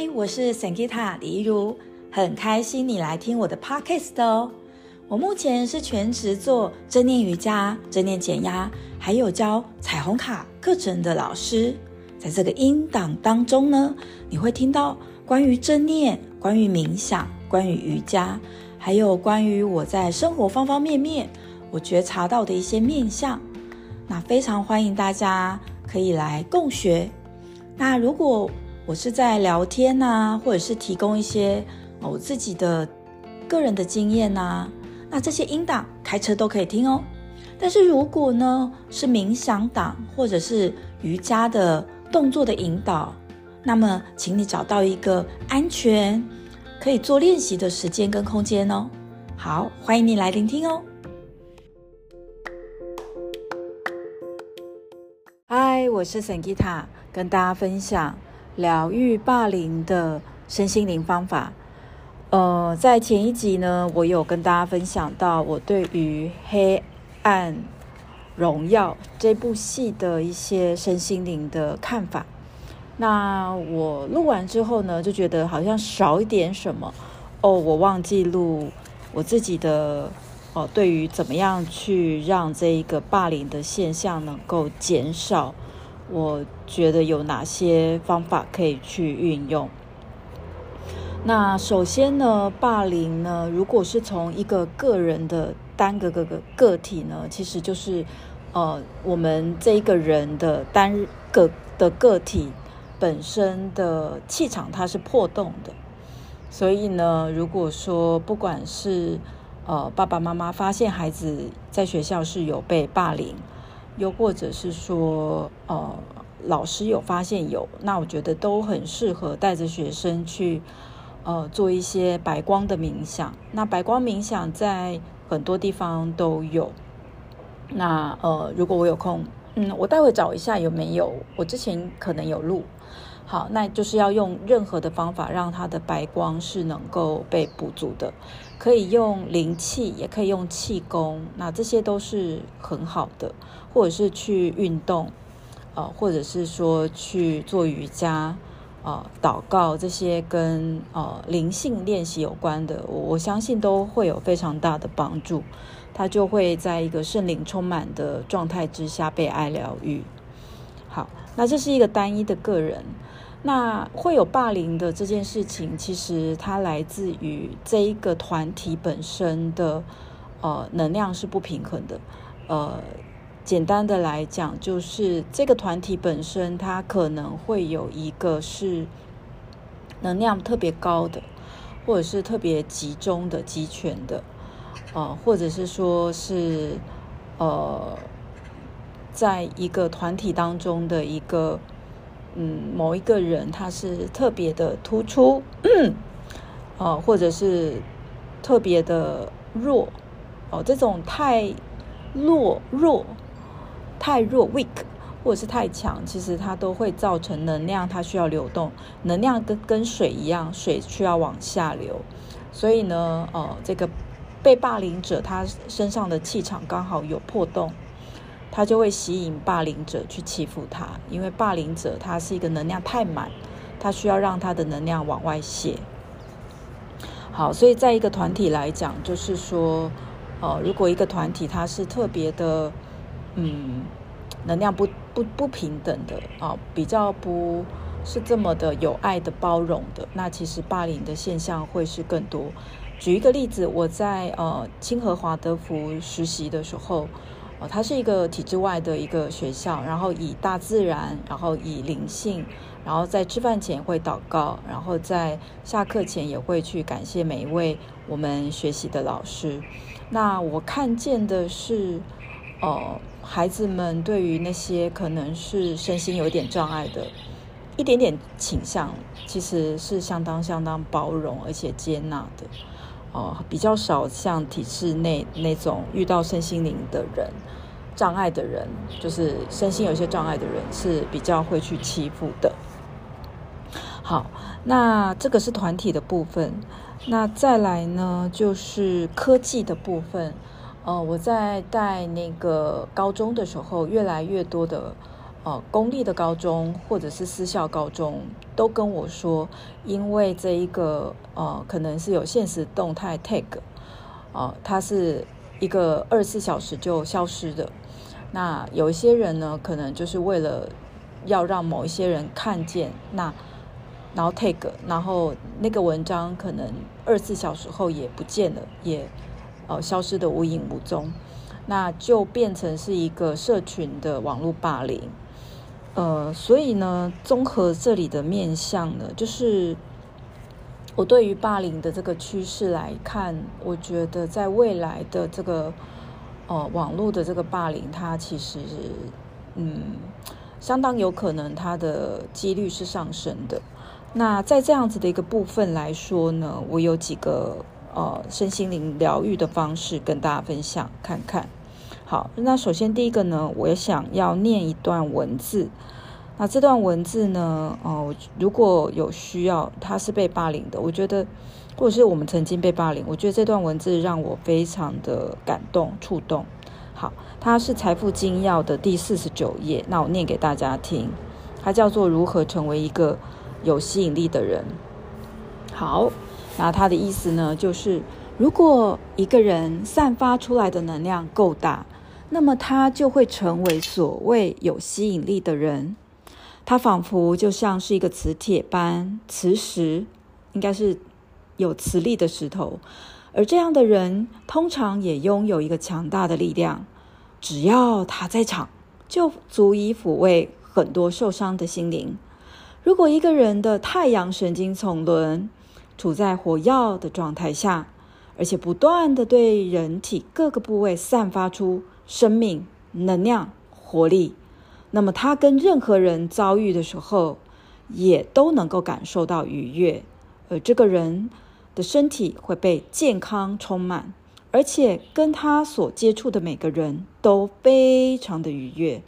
嗨，我是 Sangeeta 李怡如，很开心你来听我的 Podcast 哦。我目前是全职做正念瑜伽、正念减压，还有教彩虹卡课程的老师。在这个音档当中呢，你会听到关于正念、关于冥想、关于瑜伽，还有关于我在生活方方面面我觉察到的一些面向。那非常欢迎大家可以来共学。那如果我是在聊天呐，或者是提供一些我自己的个人的经验呐，那这些音档开车都可以听哦。但是如果呢是冥想档或者是瑜伽的动作的引导，那么请你找到一个安全可以做练习的时间跟空间哦。好，欢迎你来聆听哦。嗨，我是 Sangeeta，跟大家分享。疗愈霸凌的身心灵方法。呃，在前一集呢，我有跟大家分享到我对于《黑暗荣耀》这部戏的一些身心灵的看法。那我录完之后呢，就觉得好像少一点什么哦，我忘记录我自己的哦，对于怎么样去让这一个霸凌的现象能够减少。我觉得有哪些方法可以去运用？那首先呢，霸凌呢，如果是从一个个人的单个个个个体呢，其实就是呃，我们这一个人的单个的个体本身的气场它是破洞的，所以呢，如果说不管是呃爸爸妈妈发现孩子在学校是有被霸凌。又或者是说，呃，老师有发现有，那我觉得都很适合带着学生去，呃，做一些白光的冥想。那白光冥想在很多地方都有。那呃，如果我有空，嗯，我待会找一下有没有，我之前可能有录。好，那就是要用任何的方法让它的白光是能够被补足的，可以用灵气，也可以用气功，那这些都是很好的，或者是去运动，呃，或者是说去做瑜伽，呃，祷告这些跟呃灵性练习有关的，我我相信都会有非常大的帮助，他就会在一个圣灵充满的状态之下被爱疗愈。好，那这是一个单一的个人。那会有霸凌的这件事情，其实它来自于这一个团体本身的呃能量是不平衡的。呃，简单的来讲，就是这个团体本身它可能会有一个是能量特别高的，或者是特别集中的、集权的，呃，或者是说是呃，在一个团体当中的一个。嗯，某一个人他是特别的突出，嗯，或者是特别的弱，哦，这种太弱弱、太弱 weak，或者是太强，其实它都会造成能量它需要流动，能量跟跟水一样，水需要往下流，所以呢，呃，这个被霸凌者他身上的气场刚好有破洞。他就会吸引霸凌者去欺负他，因为霸凌者他是一个能量太满，他需要让他的能量往外泄。好，所以在一个团体来讲，就是说，呃，如果一个团体它是特别的，嗯，能量不不不平等的啊，比较不是这么的有爱的包容的，那其实霸凌的现象会是更多。举一个例子，我在呃清河华德福实习的时候。哦，它是一个体制外的一个学校，然后以大自然，然后以灵性，然后在吃饭前会祷告，然后在下课前也会去感谢每一位我们学习的老师。那我看见的是，呃，孩子们对于那些可能是身心有点障碍的，一点点倾向，其实是相当相当包容而且接纳的。哦，比较少像体制内那种遇到身心灵的人、障碍的人，就是身心有些障碍的人，是比较会去欺负的。好，那这个是团体的部分。那再来呢，就是科技的部分。呃，我在带那个高中的时候，越来越多的呃公立的高中或者是私校高中，都跟我说，因为这一个呃可能是有限时动态 tag，呃，它是一个二十四小时就消失的。那有一些人呢，可能就是为了要让某一些人看见，那然后 tag，然后那个文章可能二十四小时后也不见了，也呃消失的无影无踪。那就变成是一个社群的网络霸凌，呃，所以呢，综合这里的面向呢，就是我对于霸凌的这个趋势来看，我觉得在未来的这个呃网络的这个霸凌，它其实嗯相当有可能它的几率是上升的。那在这样子的一个部分来说呢，我有几个呃身心灵疗愈的方式跟大家分享看看。好，那首先第一个呢，我也想要念一段文字。那这段文字呢，哦，如果有需要，他是被霸凌的，我觉得，或者是我们曾经被霸凌，我觉得这段文字让我非常的感动、触动。好，它是《财富精要》的第四十九页，那我念给大家听。它叫做“如何成为一个有吸引力的人”。好，那他的意思呢，就是如果一个人散发出来的能量够大。那么他就会成为所谓有吸引力的人，他仿佛就像是一个磁铁般磁石，应该是有磁力的石头。而这样的人通常也拥有一个强大的力量，只要他在场，就足以抚慰很多受伤的心灵。如果一个人的太阳神经丛轮处在火药的状态下，而且不断的对人体各个部位散发出生命、能量、活力，那么他跟任何人遭遇的时候，也都能够感受到愉悦，而这个人的身体会被健康充满，而且跟他所接触的每个人都非常的愉悦。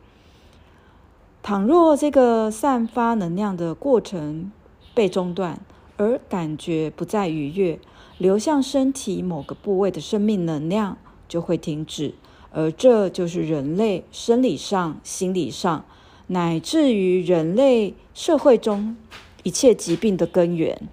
倘若这个散发能量的过程被中断，而感觉不再愉悦，流向身体某个部位的生命能量就会停止。而这就是人类生理上、心理上，乃至于人类社会中一切疾病的根源。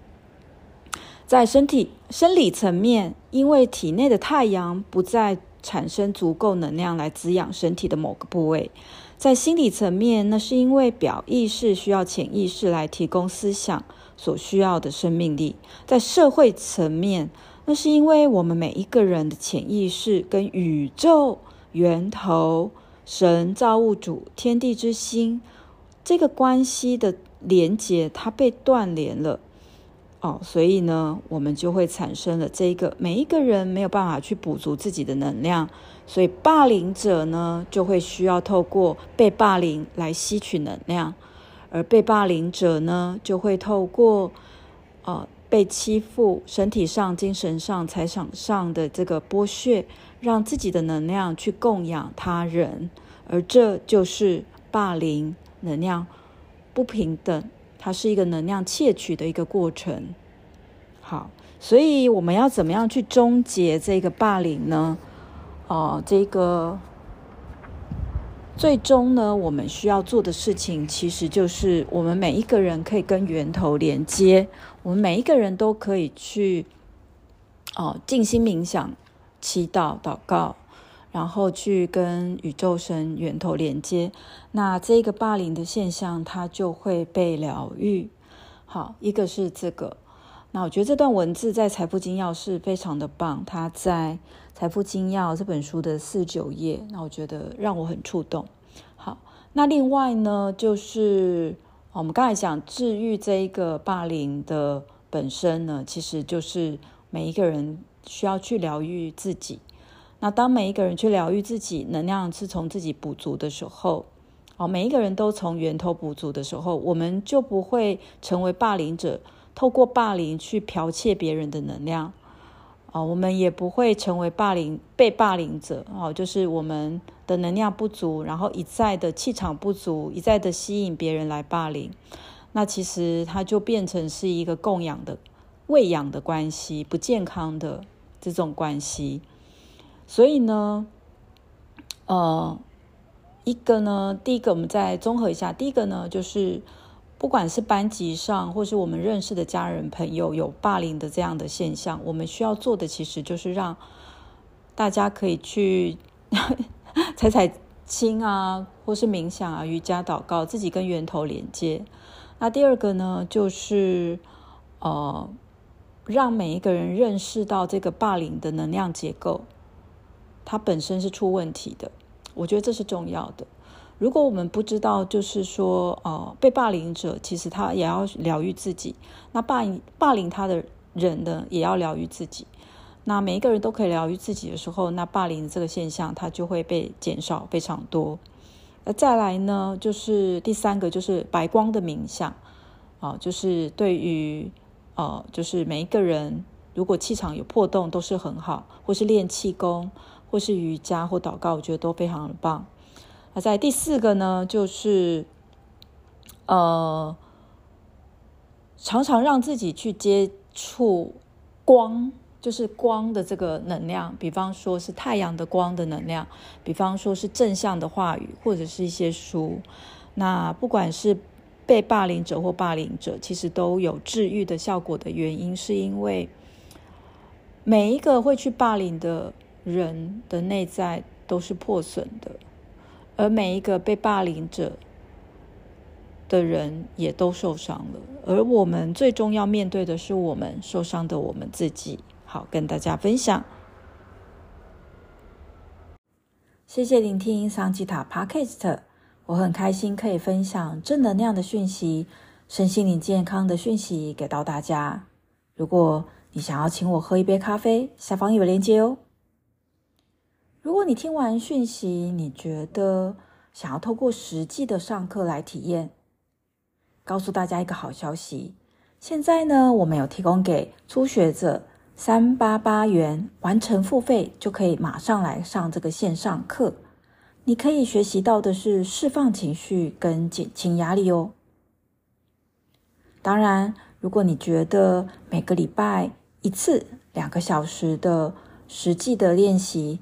在身体生理层面，因为体内的太阳不再产生足够能量来滋养身体的某个部位；在心理层面，那是因为表意识需要潜意识来提供思想所需要的生命力；在社会层面，那是因为我们每一个人的潜意识跟宇宙。源头、神造物主、天地之心，这个关系的连接，它被断联了。哦，所以呢，我们就会产生了这个每一个人没有办法去补足自己的能量，所以霸凌者呢，就会需要透过被霸凌来吸取能量，而被霸凌者呢，就会透过呃被欺负，身体上、精神上、财产上的这个剥削。让自己的能量去供养他人，而这就是霸凌能量不平等，它是一个能量窃取的一个过程。好，所以我们要怎么样去终结这个霸凌呢？哦、呃，这个最终呢，我们需要做的事情，其实就是我们每一个人可以跟源头连接，我们每一个人都可以去哦，静心冥想。祈祷、祷告，然后去跟宇宙神源头连接，那这个霸凌的现象，它就会被疗愈。好，一个是这个，那我觉得这段文字在《财富精要》是非常的棒，它在《财富精要》这本书的四九页，那我觉得让我很触动。好，那另外呢，就是我们刚才讲治愈这一个霸凌的本身呢，其实就是每一个人。需要去疗愈自己。那当每一个人去疗愈自己，能量是从自己补足的时候，哦，每一个人都从源头补足的时候，我们就不会成为霸凌者，透过霸凌去剽窃别人的能量。哦，我们也不会成为霸凌被霸凌者。哦，就是我们的能量不足，然后一再的气场不足，一再的吸引别人来霸凌。那其实它就变成是一个供养的、喂养的关系，不健康的。这种关系，所以呢，呃，一个呢，第一个我们再综合一下，第一个呢就是，不管是班级上或是我们认识的家人朋友有霸凌的这样的现象，我们需要做的其实就是让大家可以去 踩踩青啊，或是冥想啊、瑜伽、祷告，自己跟源头连接。那第二个呢，就是呃。让每一个人认识到这个霸凌的能量结构，它本身是出问题的。我觉得这是重要的。如果我们不知道，就是说，呃，被霸凌者其实他也要疗愈自己，那霸霸凌他的人呢，也要疗愈自己。那每一个人都可以疗愈自己的时候，那霸凌这个现象它就会被减少非常多。那再来呢，就是第三个就是白光的冥想，啊、就是对于。哦，就是每一个人，如果气场有破洞，都是很好，或是练气功，或是瑜伽或祷告，我觉得都非常的棒。在第四个呢，就是呃，常常让自己去接触光，就是光的这个能量，比方说是太阳的光的能量，比方说是正向的话语，或者是一些书。那不管是被霸凌者或霸凌者，其实都有治愈的效果的原因，是因为每一个会去霸凌的人的内在都是破损的，而每一个被霸凌者的人也都受伤了。而我们最终要面对的是我们受伤的我们自己。好，跟大家分享。谢谢聆听桑吉塔 Podcast。我很开心可以分享正能量的讯息、身心灵健康的讯息给到大家。如果你想要请我喝一杯咖啡，下方有链接哦。如果你听完讯息，你觉得想要透过实际的上课来体验，告诉大家一个好消息：现在呢，我们有提供给初学者三八八元完成付费，就可以马上来上这个线上课。你可以学习到的是释放情绪跟减轻压力哦。当然，如果你觉得每个礼拜一次两个小时的实际的练习、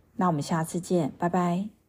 那我们下次见，拜拜。